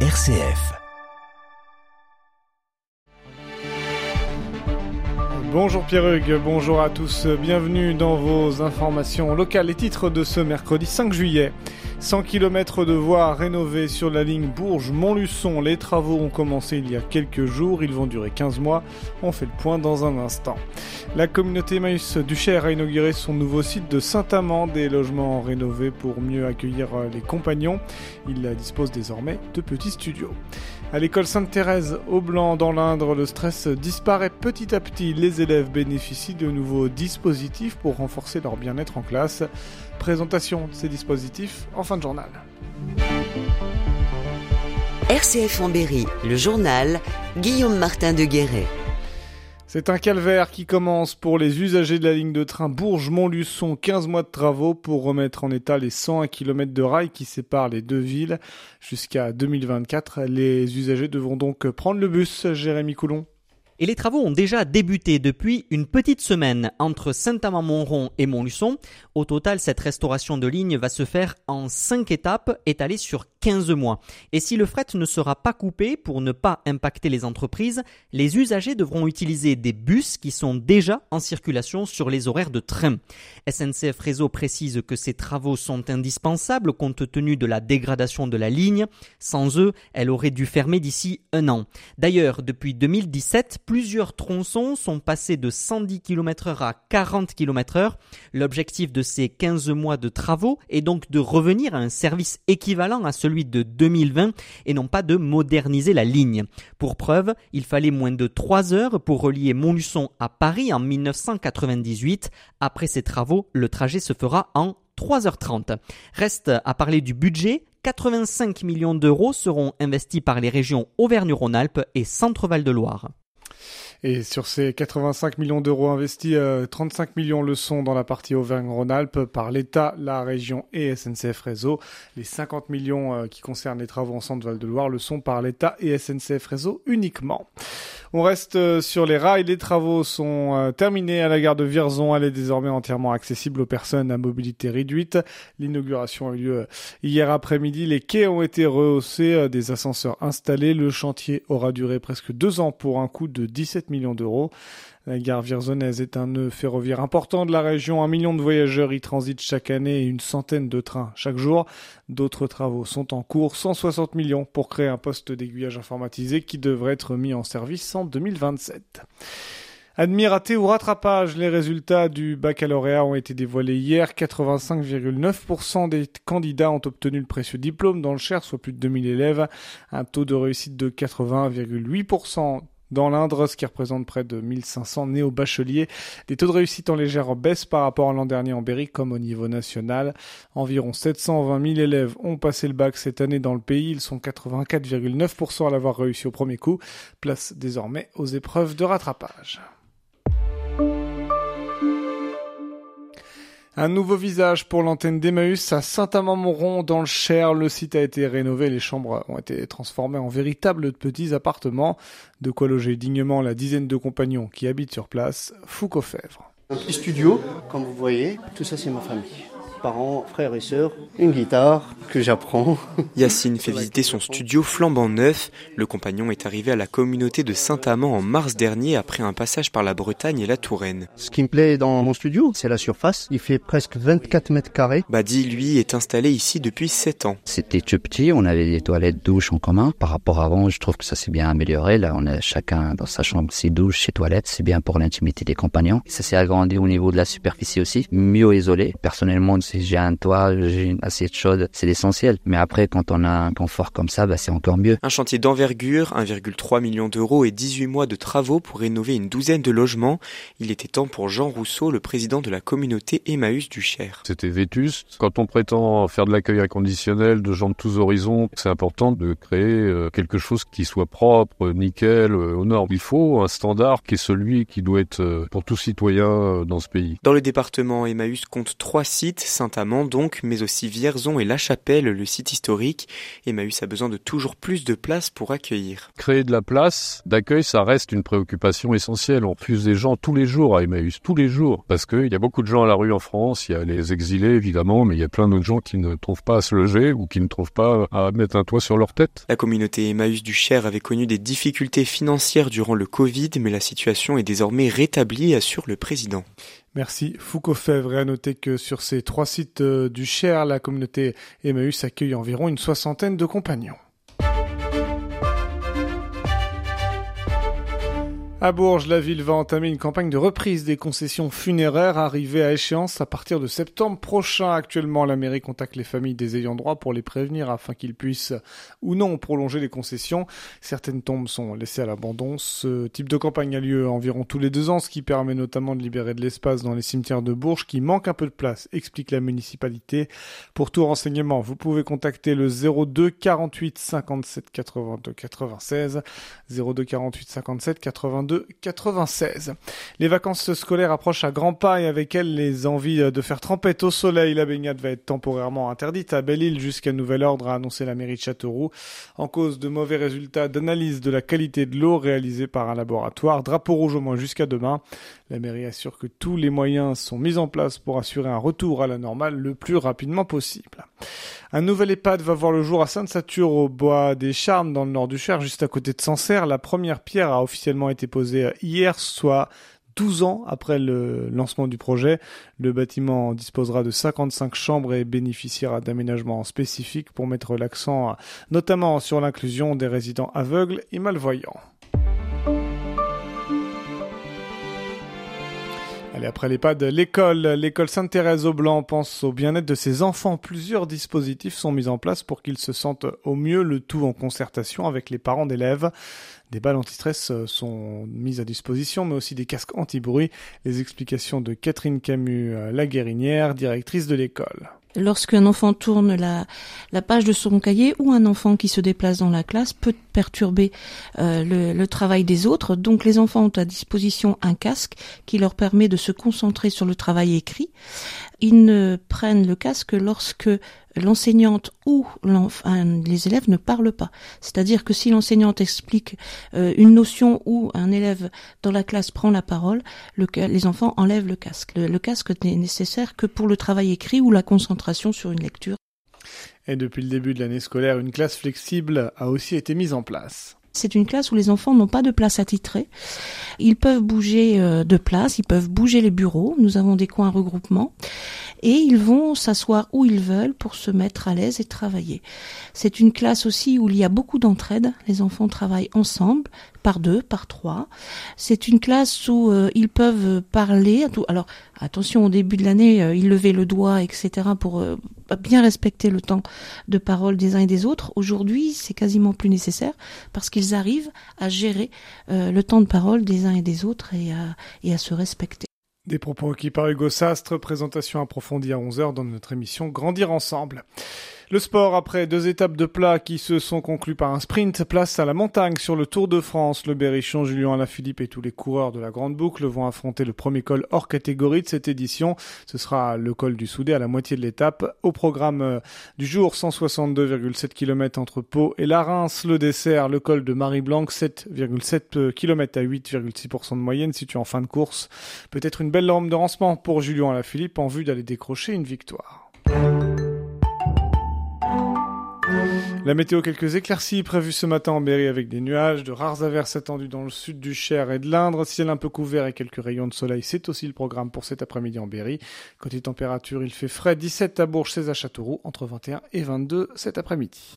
RCF. Bonjour Pierre Hugues, bonjour à tous, bienvenue dans vos informations locales. Les titres de ce mercredi 5 juillet. 100 km de voies rénovées sur la ligne Bourges-Montluçon. Les travaux ont commencé il y a quelques jours, ils vont durer 15 mois. On fait le point dans un instant. La communauté Maïs du Cher a inauguré son nouveau site de Saint-Amand, des logements rénovés pour mieux accueillir les compagnons. Il dispose désormais de petits studios. À l'école Sainte-Thérèse, au Blanc, dans l'Indre, le stress disparaît petit à petit. Les élèves bénéficient de nouveaux dispositifs pour renforcer leur bien-être en classe. Présentation de ces dispositifs en fin de journal. RCF en Berry, le journal Guillaume Martin de Guéret. C'est un calvaire qui commence pour les usagers de la ligne de train Bourges-Montluçon. 15 mois de travaux pour remettre en état les 101 km de rail qui séparent les deux villes. Jusqu'à 2024, les usagers devront donc prendre le bus. Jérémy Coulon. Et les travaux ont déjà débuté depuis une petite semaine entre Saint-Amand-Montrond et Montluçon. Au total, cette restauration de ligne va se faire en 5 étapes étalées sur 15 mois. Et si le fret ne sera pas coupé pour ne pas impacter les entreprises, les usagers devront utiliser des bus qui sont déjà en circulation sur les horaires de train. SNCF Réseau précise que ces travaux sont indispensables compte tenu de la dégradation de la ligne. Sans eux, elle aurait dû fermer d'ici un an. D'ailleurs, depuis 2017, plusieurs tronçons sont passés de 110 km h à 40 km h L'objectif de ces 15 mois de travaux est donc de revenir à un service équivalent à celui de 2020 et non pas de moderniser la ligne. Pour preuve, il fallait moins de 3 heures pour relier Montluçon à Paris en 1998. Après ces travaux, le trajet se fera en 3h30. Reste à parler du budget. 85 millions d'euros seront investis par les régions Auvergne-Rhône-Alpes et Centre-Val de Loire. Et sur ces 85 millions d'euros investis, 35 euh, millions le sont dans la partie Auvergne-Rhône-Alpes par l'État, la région et SNCF Réseau. Les 50 millions euh, qui concernent les travaux en Centre-Val-de-Loire le sont par l'État et SNCF Réseau uniquement. On reste euh, sur les rails. Les travaux sont euh, terminés à la gare de Vierzon. Elle est désormais entièrement accessible aux personnes à mobilité réduite. L'inauguration a eu lieu euh, hier après-midi. Les quais ont été rehaussés, des ascenseurs installés. Le chantier aura duré presque deux ans pour un coût de 17 millions d'euros. La gare vierzonnaise est un nœud ferroviaire important de la région. Un million de voyageurs y transitent chaque année et une centaine de trains chaque jour. D'autres travaux sont en cours. 160 millions pour créer un poste d'aiguillage informatisé qui devrait être mis en service en 2027. Admis raté ou rattrapage, les résultats du baccalauréat ont été dévoilés hier. 85,9% des candidats ont obtenu le précieux diplôme dans le Cher, soit plus de 2000 élèves. Un taux de réussite de 80,8% dans l'Indre, ce qui représente près de 1500 néo-bacheliers. Des taux de réussite en légère baisse par rapport à l'an dernier en Berry comme au niveau national. Environ 720 000 élèves ont passé le bac cette année dans le pays. Ils sont 84,9% à l'avoir réussi au premier coup. Place désormais aux épreuves de rattrapage. Un nouveau visage pour l'antenne d'Emmaüs à Saint-Amand-Montrond dans le Cher. Le site a été rénové, les chambres ont été transformées en véritables petits appartements. De quoi loger dignement la dizaine de compagnons qui habitent sur place. Foucault Fèvre. Un petit studio, comme vous voyez, tout ça c'est ma famille parents, frères et sœurs, une guitare que j'apprends. Yacine fait visiter son studio flambant neuf. Le compagnon est arrivé à la communauté de Saint-Amand en mars dernier après un passage par la Bretagne et la Touraine. Ce qui me plaît dans mon studio, c'est la surface. Il fait presque 24 mètres carrés. Badi, lui, est installé ici depuis 7 ans. C'était tout petit, on avait des toilettes douches en commun. Par rapport à avant, je trouve que ça s'est bien amélioré. Là, on a chacun dans sa chambre ses douches, ses toilettes. C'est bien pour l'intimité des compagnons. Ça s'est agrandi au niveau de la superficie aussi, mieux isolé. Personnellement, si j'ai un toit, j'ai une assiette chaude, c'est l'essentiel. Mais après, quand on a un confort comme ça, bah, c'est encore mieux. Un chantier d'envergure, 1,3 million d'euros et 18 mois de travaux pour rénover une douzaine de logements. Il était temps pour Jean Rousseau, le président de la communauté Emmaüs du Cher. C'était vétuste. Quand on prétend faire de l'accueil inconditionnel de gens de tous horizons, c'est important de créer euh, quelque chose qui soit propre, nickel, euh, aux normes. Il faut un standard qui est celui qui doit être euh, pour tout citoyen dans ce pays. Dans le département, Emmaüs compte trois sites, Saint-Amand donc, mais aussi Vierzon et La Chapelle, le site historique. Emmaüs a besoin de toujours plus de place pour accueillir. Créer de la place d'accueil, ça reste une préoccupation essentielle. On refuse des gens tous les jours à Emmaüs, tous les jours, parce qu'il y a beaucoup de gens à la rue en France, il y a les exilés évidemment, mais il y a plein d'autres gens qui ne trouvent pas à se loger ou qui ne trouvent pas à mettre un toit sur leur tête. La communauté Emmaüs du Cher avait connu des difficultés financières durant le Covid, mais la situation est désormais rétablie, assure le président. Merci Foucault Fèvre. Et à noter que sur ces trois sites euh, du Cher, la communauté Emmaüs accueille environ une soixantaine de compagnons. À Bourges, la ville va entamer une campagne de reprise des concessions funéraires arrivées à échéance à partir de septembre prochain. Actuellement, la mairie contacte les familles des ayants droit pour les prévenir afin qu'ils puissent ou non prolonger les concessions. Certaines tombes sont laissées à l'abandon. Ce type de campagne a lieu environ tous les deux ans, ce qui permet notamment de libérer de l'espace dans les cimetières de Bourges qui manquent un peu de place, explique la municipalité. Pour tout renseignement, vous pouvez contacter le 02 48 57 82 96 02 48 57 82 96. Les vacances scolaires approchent à grands pas et avec elles les envies de faire trempette au soleil. La baignade va être temporairement interdite à Belle-Île jusqu'à nouvel ordre, a annoncé la mairie de Châteauroux, en cause de mauvais résultats d'analyse de la qualité de l'eau réalisée par un laboratoire. Drapeau rouge au moins jusqu'à demain. La mairie assure que tous les moyens sont mis en place pour assurer un retour à la normale le plus rapidement possible. Un nouvel EHPAD va voir le jour à Sainte-Sature au bois des Charmes dans le nord du Cher, juste à côté de Sancerre. La première pierre a officiellement été posée hier, soit 12 ans après le lancement du projet. Le bâtiment disposera de 55 chambres et bénéficiera d'aménagements spécifiques pour mettre l'accent notamment sur l'inclusion des résidents aveugles et malvoyants. Allez, après l'EHPAD, l'école. L'école Sainte-Thérèse au Blanc pense au bien-être de ses enfants. Plusieurs dispositifs sont mis en place pour qu'ils se sentent au mieux, le tout en concertation avec les parents d'élèves. Des balles anti-stress sont mises à disposition, mais aussi des casques anti-bruit. Les explications de Catherine Camus, la guérinière, directrice de l'école lorsqu'un enfant tourne la, la, page de son cahier ou un enfant qui se déplace dans la classe peut perturber euh, le, le, travail des autres. Donc les enfants ont à disposition un casque qui leur permet de se concentrer sur le travail écrit. Ils ne prennent le casque lorsque l'enseignante ou les élèves ne parlent pas. C'est-à-dire que si l'enseignante explique euh, une notion ou un élève dans la classe prend la parole, le, les enfants enlèvent le casque. Le, casque n'est nécessaire que pour le travail écrit ou la concentration sur une lecture. Et depuis le début de l'année scolaire, une classe flexible a aussi été mise en place. C'est une classe où les enfants n'ont pas de place attitrée. Ils peuvent bouger euh, de place, ils peuvent bouger les bureaux. Nous avons des coins regroupement et ils vont s'asseoir où ils veulent pour se mettre à l'aise et travailler. C'est une classe aussi où il y a beaucoup d'entraide. Les enfants travaillent ensemble, par deux, par trois. C'est une classe où euh, ils peuvent parler. Alors attention, au début de l'année, euh, ils levaient le doigt, etc. pour euh, bien respecter le temps de parole des uns et des autres. Aujourd'hui, c'est quasiment plus nécessaire parce qu'ils arrivent à gérer le temps de parole des uns et des autres et et à se respecter. Des propos qui par Hugo Sastre, présentation approfondie à 11h dans notre émission Grandir ensemble. Le sport, après deux étapes de plat qui se sont conclues par un sprint, place à la montagne sur le Tour de France. Le Berrichon, Julien Alaphilippe et tous les coureurs de la Grande Boucle vont affronter le premier col hors catégorie de cette édition. Ce sera le col du Soudé à la moitié de l'étape. Au programme euh, du jour, 162,7 km entre Pau et la Reims. Le dessert, le col de Marie-Blanc, 7,7 km à 8,6% de moyenne situé en fin de course. Peut-être une belle lampe de rancement pour Julien Alaphilippe en vue d'aller décrocher une victoire. La météo, quelques éclaircies prévues ce matin en Berry avec des nuages, de rares averses attendues dans le sud du Cher et de l'Indre, ciel un peu couvert et quelques rayons de soleil, c'est aussi le programme pour cet après-midi en Berry. Côté température, il fait frais, 17 à Bourges, 16 à Châteauroux, entre 21 et 22 cet après-midi.